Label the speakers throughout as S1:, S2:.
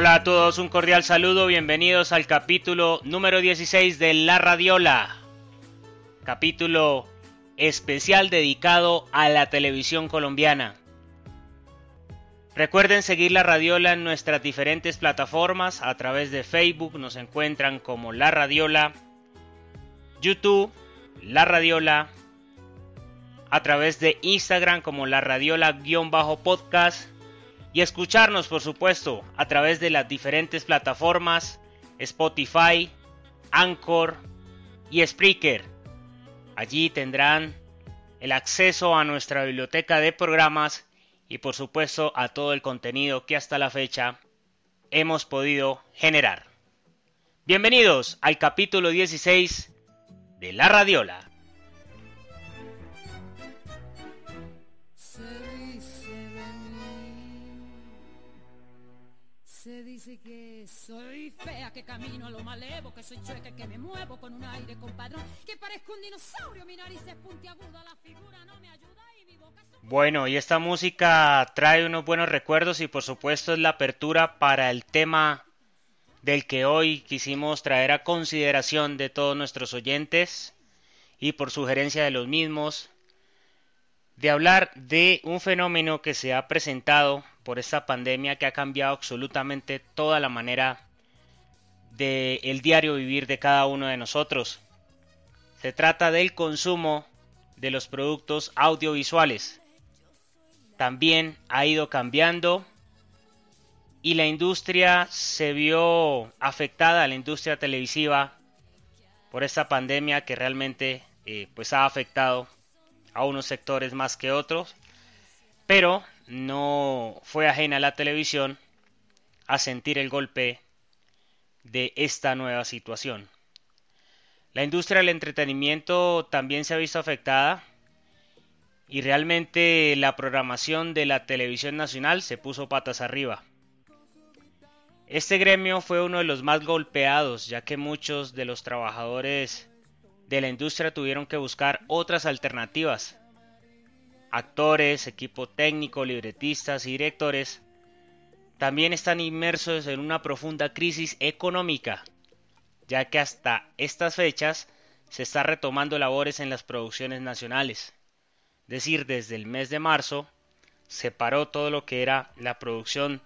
S1: Hola a todos, un cordial saludo, bienvenidos al capítulo número 16 de La Radiola. Capítulo especial dedicado a la televisión colombiana. Recuerden seguir La Radiola en nuestras diferentes plataformas, a través de Facebook nos encuentran como La Radiola, YouTube, La Radiola, a través de Instagram como La Radiola-podcast y escucharnos, por supuesto, a través de las diferentes plataformas Spotify, Anchor y Spreaker. Allí tendrán el acceso a nuestra biblioteca de programas y por supuesto a todo el contenido que hasta la fecha hemos podido generar. Bienvenidos al capítulo 16 de La Radiola.
S2: Dice que soy fea, que camino a lo malevo, que soy chueca, que me muevo con un aire compadrón, que parezco un dinosaurio, mi nariz es puntiaguda, la figura no me ayuda y mi boca...
S1: Bueno, y esta música trae unos buenos recuerdos y por supuesto es la apertura para el tema del que hoy quisimos traer a consideración de todos nuestros oyentes y por sugerencia de los mismos, de hablar de un fenómeno que se ha presentado por esta pandemia que ha cambiado absolutamente toda la manera del el diario vivir de cada uno de nosotros. Se trata del consumo de los productos audiovisuales. También ha ido cambiando y la industria se vio afectada, la industria televisiva, por esta pandemia que realmente eh, pues ha afectado a unos sectores más que otros. Pero no fue ajena a la televisión a sentir el golpe de esta nueva situación. La industria del entretenimiento también se ha visto afectada y realmente la programación de la televisión nacional se puso patas arriba. Este gremio fue uno de los más golpeados ya que muchos de los trabajadores de la industria tuvieron que buscar otras alternativas actores, equipo técnico, libretistas y directores, también están inmersos en una profunda crisis económica, ya que hasta estas fechas se está retomando labores en las producciones nacionales. Es decir, desde el mes de marzo se paró todo lo que era la producción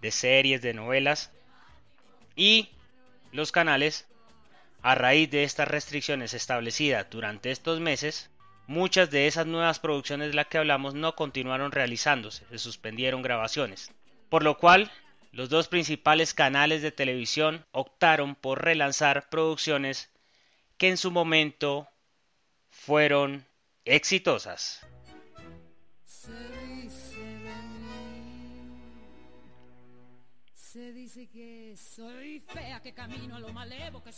S1: de series, de novelas y los canales, a raíz de estas restricciones establecidas durante estos meses, Muchas de esas nuevas producciones de las que hablamos no continuaron realizándose, se suspendieron grabaciones. Por lo cual, los dos principales canales de televisión optaron por relanzar producciones que en su momento fueron exitosas.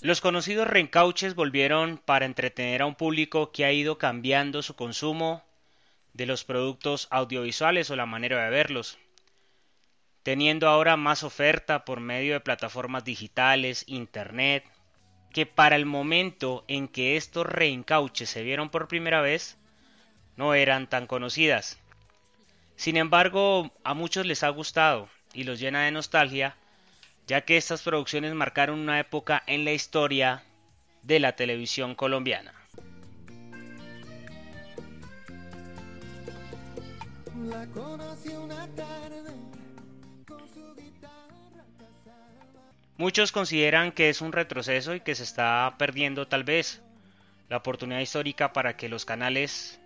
S1: Los conocidos reencauches volvieron para entretener a un público que ha ido cambiando su consumo de los productos audiovisuales o la manera de verlos, teniendo ahora más oferta por medio de plataformas digitales, internet, que para el momento en que estos reencauches se vieron por primera vez, no eran tan conocidas. Sin embargo, a muchos les ha gustado y los llena de nostalgia, ya que estas producciones marcaron una época en la historia de la televisión colombiana. Muchos consideran que es un retroceso y que se está perdiendo tal vez la oportunidad histórica para que los canales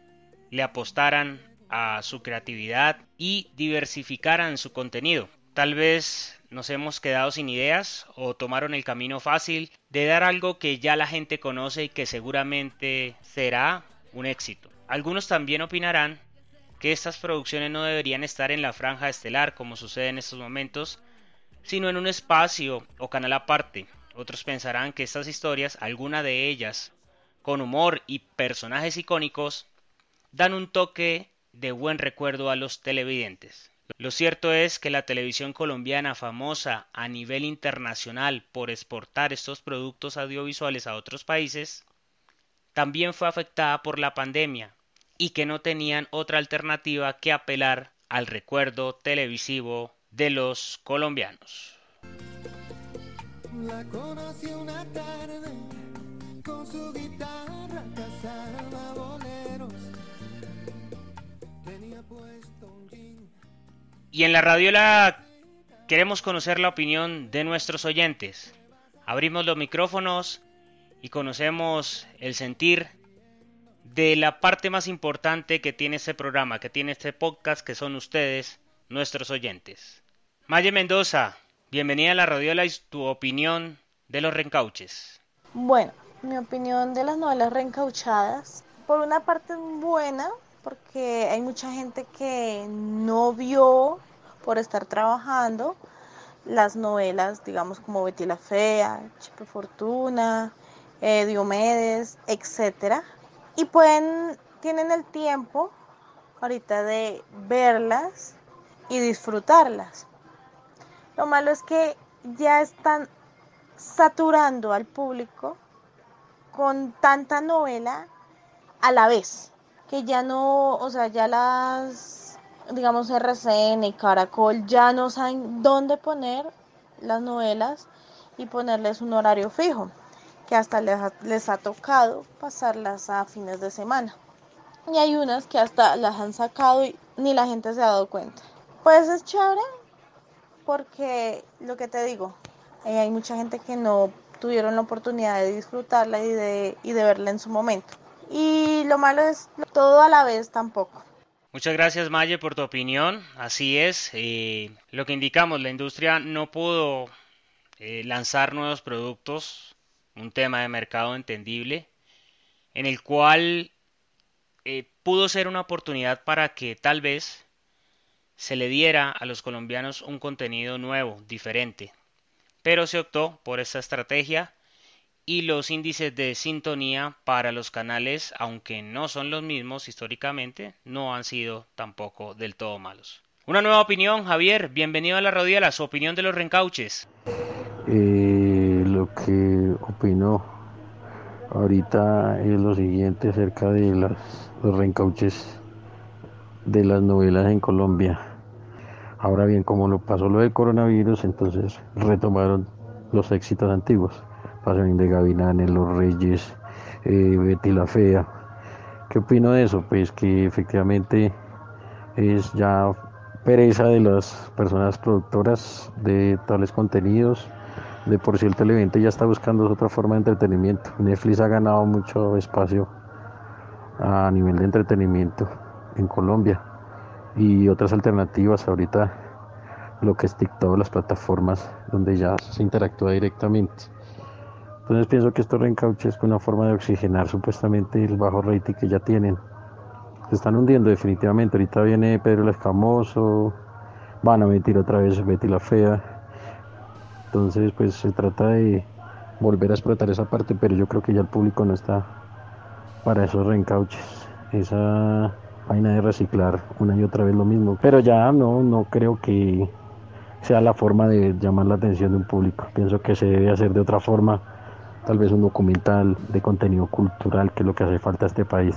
S1: le apostaran a su creatividad y diversificaran su contenido. tal vez nos hemos quedado sin ideas o tomaron el camino fácil de dar algo que ya la gente conoce y que seguramente será un éxito. Algunos también opinarán que estas producciones no deberían estar en la franja estelar como sucede en estos momentos, sino en un espacio o canal aparte. Otros pensarán que estas historias, alguna de ellas con humor y personajes icónicos, dan un toque de buen recuerdo a los televidentes. Lo cierto es que la televisión colombiana, famosa a nivel internacional por exportar estos productos audiovisuales a otros países, también fue afectada por la pandemia y que no tenían otra alternativa que apelar al recuerdo televisivo de los colombianos. La conocí una tarde con su guitarra boleros. Y en la radiola queremos conocer la opinión de nuestros oyentes. Abrimos los micrófonos y conocemos el sentir de la parte más importante que tiene este programa, que tiene este podcast, que son ustedes, nuestros oyentes. Maye Mendoza, bienvenida a la radiola y tu opinión de los reencauches.
S3: Bueno, mi opinión de las novelas reencauchadas, por una parte buena, porque hay mucha gente que no vio por estar trabajando las novelas, digamos como Betty la Fea, Chipe Fortuna, eh, Diomedes, etcétera, y pueden, tienen el tiempo ahorita de verlas y disfrutarlas. Lo malo es que ya están saturando al público con tanta novela a la vez, que ya no, o sea, ya las, digamos, RCN y Caracol ya no saben dónde poner las novelas y ponerles un horario fijo, que hasta les ha, les ha tocado pasarlas a fines de semana. Y hay unas que hasta las han sacado y ni la gente se ha dado cuenta. Pues es chévere porque lo que te digo, eh, hay mucha gente que no tuvieron la oportunidad de disfrutarla y de, y de verla en su momento. Y lo malo es todo a la vez tampoco.
S1: Muchas gracias Maye por tu opinión. Así es, eh, lo que indicamos, la industria no pudo eh, lanzar nuevos productos, un tema de mercado entendible, en el cual eh, pudo ser una oportunidad para que tal vez se le diera a los colombianos un contenido nuevo, diferente, pero se optó por esta estrategia y los índices de sintonía para los canales, aunque no son los mismos históricamente, no han sido tampoco del todo malos. Una nueva opinión, Javier, bienvenido a la Rodiola, su opinión de los reencauches.
S4: Eh, lo que opino ahorita es lo siguiente acerca de las, los reencauches de las novelas en Colombia. Ahora bien, como lo pasó lo del coronavirus, entonces retomaron los éxitos antiguos. Pasaron de Gavilanes, Los Reyes, eh, Betty la Fea. ¿Qué opino de eso? Pues que efectivamente es ya pereza de las personas productoras de tales contenidos. De por sí el televidente ya está buscando otra forma de entretenimiento. Netflix ha ganado mucho espacio a nivel de entretenimiento en Colombia y otras alternativas ahorita lo que es TikTok, las plataformas donde ya se interactúa directamente. Entonces pienso que esto reencauche es una forma de oxigenar supuestamente el bajo rating que ya tienen. Se están hundiendo definitivamente. Ahorita viene Pedro el Escamoso, van a meter otra vez Betty la Fea. Entonces pues se trata de volver a explotar esa parte, pero yo creo que ya el público no está para esos reencauches. Esa vaina de reciclar una y otra vez lo mismo. Pero ya no, no creo que sea la forma de llamar la atención de un público. Pienso que se debe hacer de otra forma, tal vez un documental de contenido cultural, que es lo que hace falta a este país.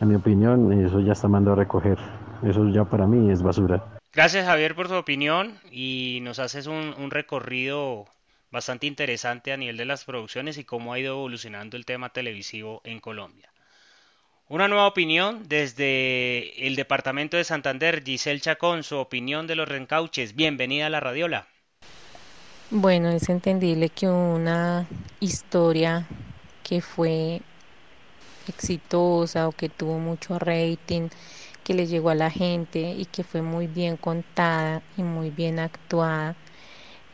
S4: En mi opinión, eso ya está mandado a recoger. Eso ya para mí es basura.
S1: Gracias Javier por tu opinión y nos haces un, recorrido bastante interesante a nivel de las producciones y cómo ha ido evolucionando el tema televisivo en Colombia. Una nueva opinión desde el departamento de Santander, Giselle Chacón, su opinión de los reencauches. Bienvenida a la Radiola.
S5: Bueno, es entendible que una historia que fue exitosa o que tuvo mucho rating, que le llegó a la gente y que fue muy bien contada y muy bien actuada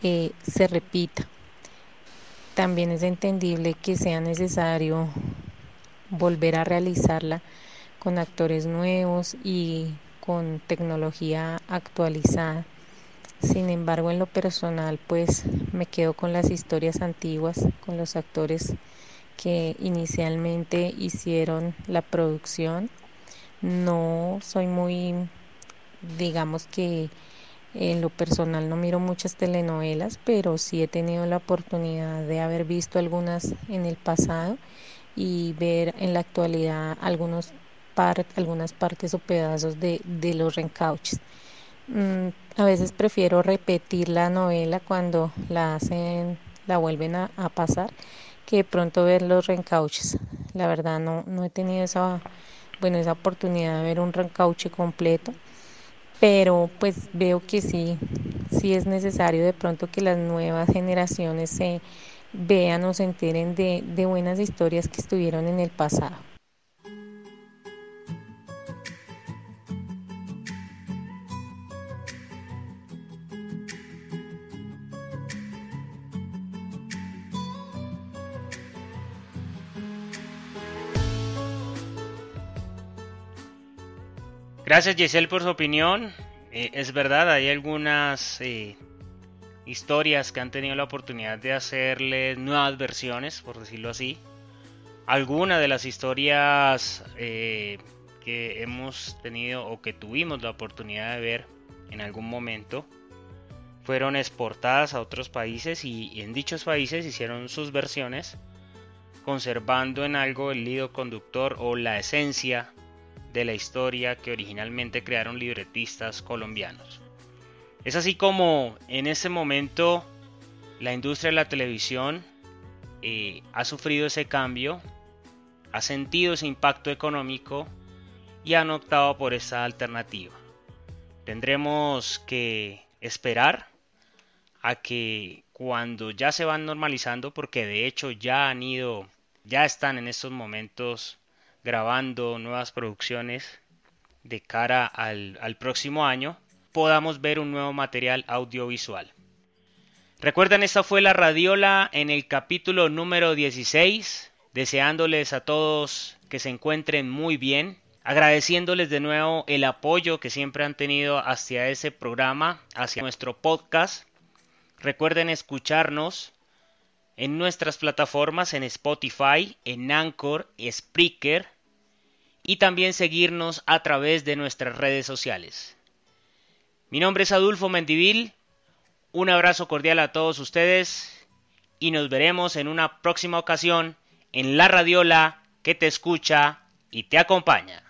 S5: eh, se repita. También es entendible que sea necesario volver a realizarla con actores nuevos y con tecnología actualizada. Sin embargo, en lo personal, pues me quedo con las historias antiguas, con los actores que inicialmente hicieron la producción. No soy muy, digamos que en lo personal no miro muchas telenovelas, pero sí he tenido la oportunidad de haber visto algunas en el pasado y ver en la actualidad algunos algunas partes o pedazos de, de los reencauches. Mm, a veces prefiero repetir la novela cuando la hacen, la vuelven a, pasar, que de pronto ver los reencauches. La verdad no, no he tenido esa, bueno, esa oportunidad de ver un reencauche completo, pero pues veo que sí, sí es necesario de pronto que las nuevas generaciones se vean o se enteren de buenas historias que estuvieron en el pasado.
S1: Gracias Giselle por su opinión. Eh, es verdad, hay algunas eh, historias que han tenido la oportunidad de hacerle nuevas versiones, por decirlo así. Algunas de las historias eh, que hemos tenido o que tuvimos la oportunidad de ver en algún momento fueron exportadas a otros países y en dichos países hicieron sus versiones conservando en algo el hilo conductor o la esencia de la historia que originalmente crearon libretistas colombianos. Es así como en ese momento la industria de la televisión eh, ha sufrido ese cambio, ha sentido ese impacto económico y han optado por esa alternativa. Tendremos que esperar a que cuando ya se van normalizando, porque de hecho ya han ido, ya están en estos momentos grabando nuevas producciones de cara al, próximo año, podamos ver un nuevo material audiovisual. Recuerden, esta fue la radiola en el capítulo número 16, deseándoles a todos que se encuentren muy bien, agradeciéndoles de nuevo el apoyo que siempre han tenido hacia ese programa, hacia nuestro podcast. Recuerden escucharnos en nuestras plataformas en Spotify, en Anchor, Spreaker, y también seguirnos a través de nuestras redes sociales. Mi nombre es Adulfo Mendivil, un abrazo cordial a todos ustedes y nos veremos en una próxima ocasión en La Radiola que te escucha y te acompaña.